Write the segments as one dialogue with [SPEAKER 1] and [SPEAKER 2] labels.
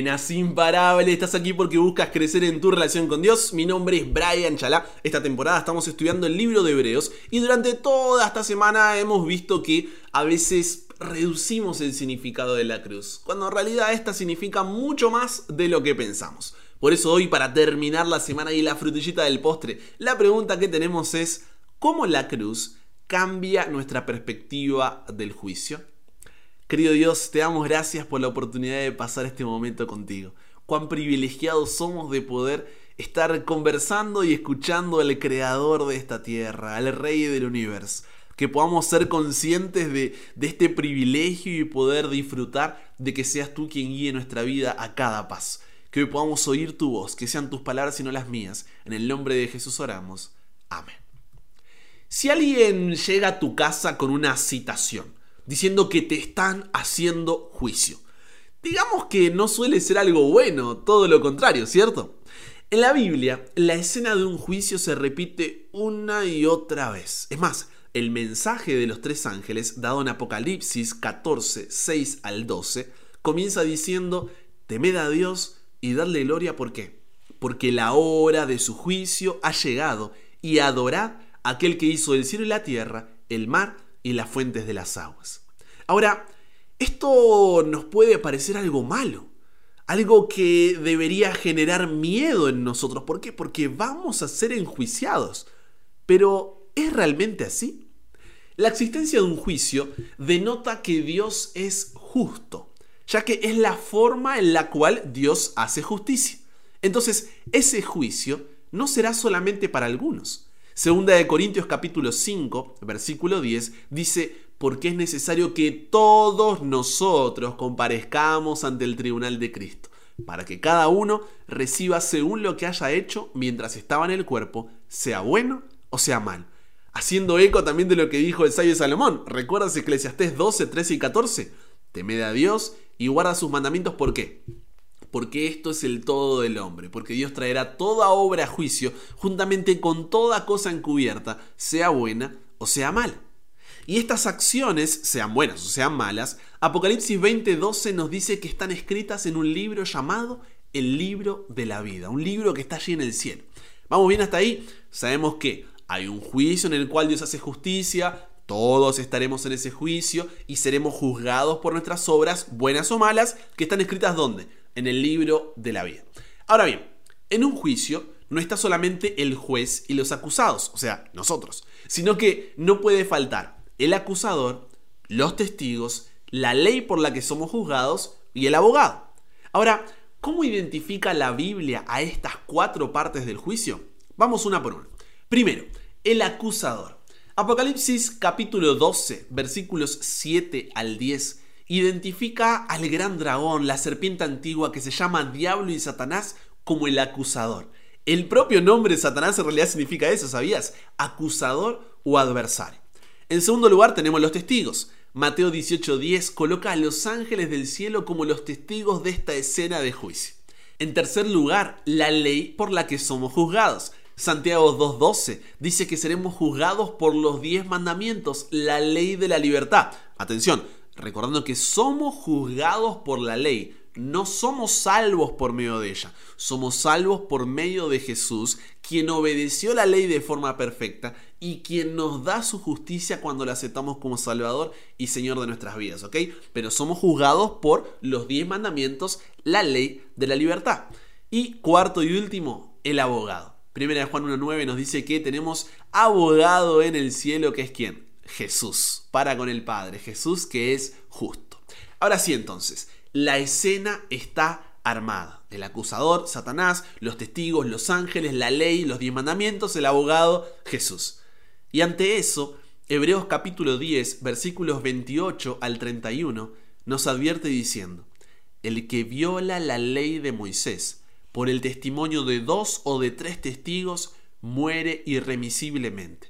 [SPEAKER 1] Buenas, imparable. Estás aquí porque buscas crecer en tu relación con Dios. Mi nombre es Brian Chalá. Esta temporada estamos estudiando el libro de Hebreos y durante toda esta semana hemos visto que a veces reducimos el significado de la cruz, cuando en realidad esta significa mucho más de lo que pensamos. Por eso hoy, para terminar la semana y la frutillita del postre, la pregunta que tenemos es, ¿cómo la cruz cambia nuestra perspectiva del juicio? Querido Dios, te damos gracias por la oportunidad de pasar este momento contigo. Cuán privilegiados somos de poder estar conversando y escuchando al creador de esta tierra, al rey del universo. Que podamos ser conscientes de, de este privilegio y poder disfrutar de que seas tú quien guíe nuestra vida a cada paso. Que hoy podamos oír tu voz, que sean tus palabras y no las mías. En el nombre de Jesús oramos. Amén. Si alguien llega a tu casa con una citación, diciendo que te están haciendo juicio. Digamos que no suele ser algo bueno, todo lo contrario, ¿cierto? En la Biblia, la escena de un juicio se repite una y otra vez. Es más, el mensaje de los tres ángeles, dado en Apocalipsis 14, 6 al 12, comienza diciendo, temed a Dios y darle gloria, ¿por qué? Porque la hora de su juicio ha llegado y adorad a aquel que hizo el cielo y la tierra, el mar y las fuentes de las aguas. Ahora, esto nos puede parecer algo malo, algo que debería generar miedo en nosotros. ¿Por qué? Porque vamos a ser enjuiciados. Pero, ¿es realmente así? La existencia de un juicio denota que Dios es justo, ya que es la forma en la cual Dios hace justicia. Entonces, ese juicio no será solamente para algunos, Segunda de Corintios capítulo 5, versículo 10, dice, porque es necesario que todos nosotros comparezcamos ante el tribunal de Cristo, para que cada uno reciba según lo que haya hecho mientras estaba en el cuerpo, sea bueno o sea mal. Haciendo eco también de lo que dijo el sabio Salomón. ¿Recuerdas Eclesiastés 12, 13 y 14? Temed a Dios y guarda sus mandamientos. ¿Por qué? Porque esto es el todo del hombre, porque Dios traerá toda obra a juicio juntamente con toda cosa encubierta, sea buena o sea mala. Y estas acciones, sean buenas o sean malas, Apocalipsis 20:12 nos dice que están escritas en un libro llamado el libro de la vida, un libro que está allí en el cielo. Vamos bien hasta ahí, sabemos que hay un juicio en el cual Dios hace justicia, todos estaremos en ese juicio y seremos juzgados por nuestras obras, buenas o malas, que están escritas ¿dónde? En el libro de la vida. Ahora bien, en un juicio no está solamente el juez y los acusados, o sea, nosotros, sino que no puede faltar el acusador, los testigos, la ley por la que somos juzgados y el abogado. Ahora, ¿cómo identifica la Biblia a estas cuatro partes del juicio? Vamos una por una. Primero, el acusador. Apocalipsis capítulo 12, versículos 7 al 10 identifica al gran dragón, la serpiente antigua que se llama Diablo y Satanás como el acusador. El propio nombre de Satanás en realidad significa eso, ¿sabías? Acusador o adversario. En segundo lugar tenemos los testigos. Mateo 18:10 coloca a los ángeles del cielo como los testigos de esta escena de juicio. En tercer lugar, la ley por la que somos juzgados. Santiago 2.12 dice que seremos juzgados por los diez mandamientos, la ley de la libertad. Atención, recordando que somos juzgados por la ley, no somos salvos por medio de ella, somos salvos por medio de Jesús, quien obedeció la ley de forma perfecta y quien nos da su justicia cuando la aceptamos como Salvador y Señor de nuestras vidas, ¿ok? Pero somos juzgados por los diez mandamientos, la ley de la libertad. Y cuarto y último, el abogado. Primera de Juan 1.9 nos dice que tenemos abogado en el cielo, que es quién? Jesús, para con el Padre, Jesús que es justo. Ahora sí entonces, la escena está armada. El acusador, Satanás, los testigos, los ángeles, la ley, los diez mandamientos, el abogado, Jesús. Y ante eso, Hebreos capítulo 10, versículos 28 al 31, nos advierte diciendo, el que viola la ley de Moisés por el testimonio de dos o de tres testigos muere irremisiblemente.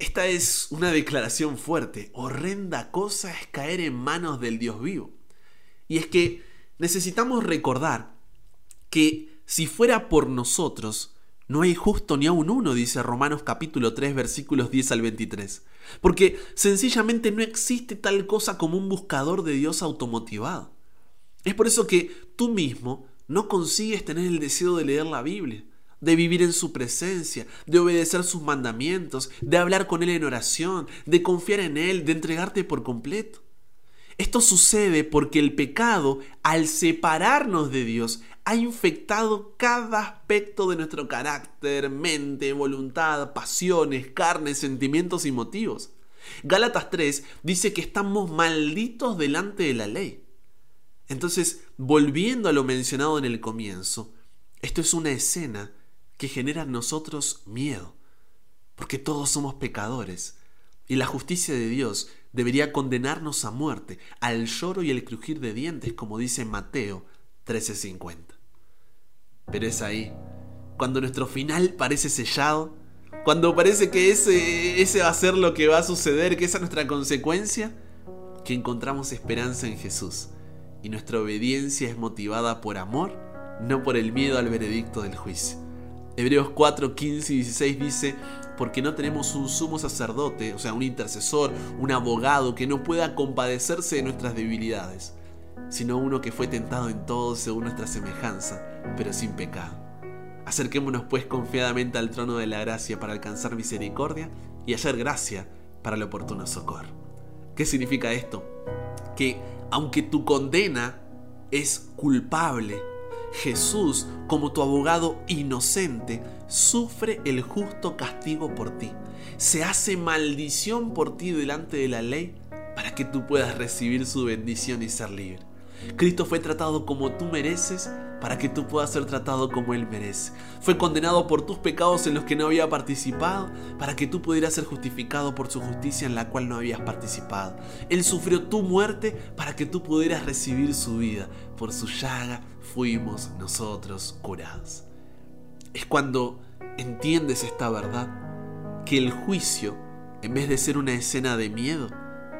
[SPEAKER 1] Esta es una declaración fuerte. Horrenda cosa es caer en manos del Dios vivo. Y es que necesitamos recordar que si fuera por nosotros, no hay justo ni aun uno, dice Romanos capítulo 3 versículos 10 al 23. Porque sencillamente no existe tal cosa como un buscador de Dios automotivado. Es por eso que tú mismo no consigues tener el deseo de leer la Biblia, de vivir en su presencia, de obedecer sus mandamientos, de hablar con Él en oración, de confiar en Él, de entregarte por completo. Esto sucede porque el pecado, al separarnos de Dios, ha infectado cada aspecto de nuestro carácter, mente, voluntad, pasiones, carne, sentimientos y motivos. Gálatas 3 dice que estamos malditos delante de la ley. Entonces, volviendo a lo mencionado en el comienzo, esto es una escena que genera en nosotros miedo, porque todos somos pecadores y la justicia de Dios debería condenarnos a muerte, al lloro y el crujir de dientes, como dice Mateo 13:50. Pero es ahí, cuando nuestro final parece sellado, cuando parece que ese, ese va a ser lo que va a suceder, que esa es nuestra consecuencia, que encontramos esperanza en Jesús y nuestra obediencia es motivada por amor, no por el miedo al veredicto del juicio. Hebreos 4, 15 y 16 dice, porque no tenemos un sumo sacerdote, o sea, un intercesor, un abogado que no pueda compadecerse de nuestras debilidades, sino uno que fue tentado en todo según nuestra semejanza, pero sin pecado. Acerquémonos pues confiadamente al trono de la gracia para alcanzar misericordia y hallar gracia para el oportuno socorro. ¿Qué significa esto? Que aunque tu condena es culpable, Jesús, como tu abogado inocente, sufre el justo castigo por ti. Se hace maldición por ti delante de la ley para que tú puedas recibir su bendición y ser libre. Cristo fue tratado como tú mereces para que tú puedas ser tratado como Él merece. Fue condenado por tus pecados en los que no había participado para que tú pudieras ser justificado por su justicia en la cual no habías participado. Él sufrió tu muerte para que tú pudieras recibir su vida. Por su llaga fuimos nosotros curados. Es cuando entiendes esta verdad que el juicio, en vez de ser una escena de miedo,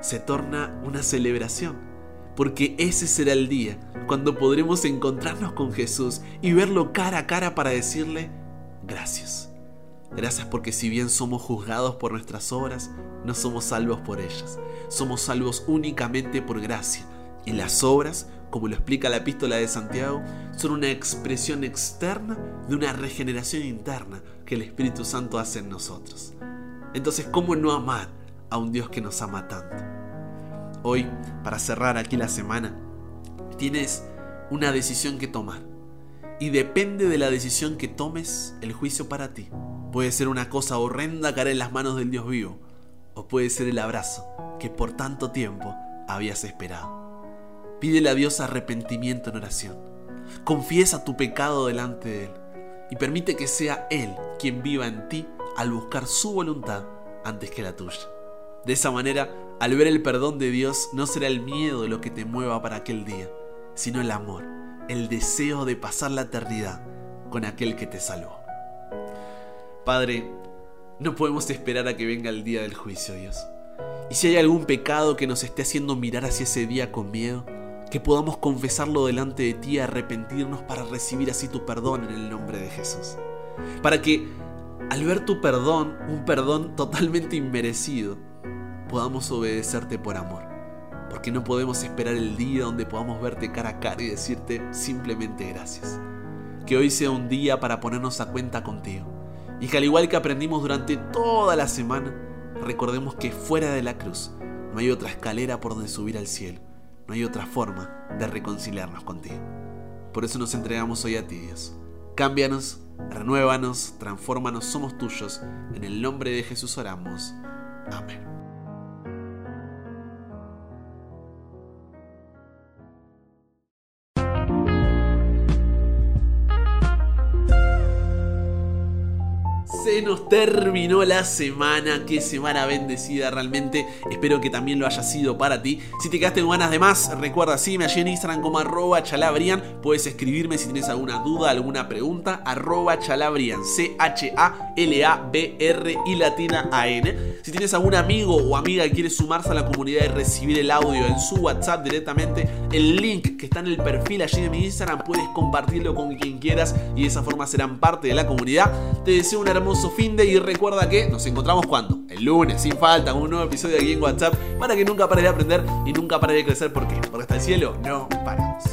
[SPEAKER 1] se torna una celebración porque ese será el día cuando podremos encontrarnos con Jesús y verlo cara a cara para decirle gracias. Gracias porque si bien somos juzgados por nuestras obras, no somos salvos por ellas. Somos salvos únicamente por gracia. Y las obras, como lo explica la epístola de Santiago, son una expresión externa de una regeneración interna que el Espíritu Santo hace en nosotros. Entonces, ¿cómo no amar a un Dios que nos ama tanto? Hoy, para cerrar aquí la semana, tienes una decisión que tomar. Y depende de la decisión que tomes, el juicio para ti. Puede ser una cosa horrenda caer en las manos del Dios vivo, o puede ser el abrazo que por tanto tiempo habías esperado. Pídele a Dios arrepentimiento en oración. Confiesa tu pecado delante de Él y permite que sea Él quien viva en ti al buscar su voluntad antes que la tuya. De esa manera al ver el perdón de Dios no será el miedo lo que te mueva para aquel día, sino el amor, el deseo de pasar la eternidad con aquel que te salvó. Padre, no podemos esperar a que venga el día del juicio, Dios. Y si hay algún pecado que nos esté haciendo mirar hacia ese día con miedo, que podamos confesarlo delante de ti y arrepentirnos para recibir así tu perdón en el nombre de Jesús. Para que al ver tu perdón, un perdón totalmente inmerecido, podamos obedecerte por amor. Porque no podemos esperar el día donde podamos verte cara a cara y decirte simplemente gracias. Que hoy sea un día para ponernos a cuenta contigo. Y que al igual que aprendimos durante toda la semana, recordemos que fuera de la cruz no hay otra escalera por donde subir al cielo. No hay otra forma de reconciliarnos contigo. Por eso nos entregamos hoy a ti, Dios. Cámbianos, renuévanos, transfórmanos, somos tuyos. En el nombre de Jesús oramos. Amén. Se nos terminó la semana, qué semana bendecida realmente. Espero que también lo haya sido para ti. Si te quedaste con ganas de más, recuerda, sígueme allí en Instagram como arroba chalabrian. Puedes escribirme si tienes alguna duda, alguna pregunta, arroba chalabrian, C-H-A-L-A-B-R y latina A-N. Si tienes algún amigo o amiga que quiere sumarse a la comunidad y recibir el audio en su WhatsApp directamente, el link que está en el perfil allí de mi Instagram, puedes compartirlo con quien quieras y de esa forma serán parte de la comunidad. Te deseo un hermoso fin de y recuerda que nos encontramos cuando? El lunes, sin falta, un nuevo episodio aquí en WhatsApp para que nunca pares de aprender y nunca pares de crecer. ¿Por qué? Porque hasta el cielo no paramos.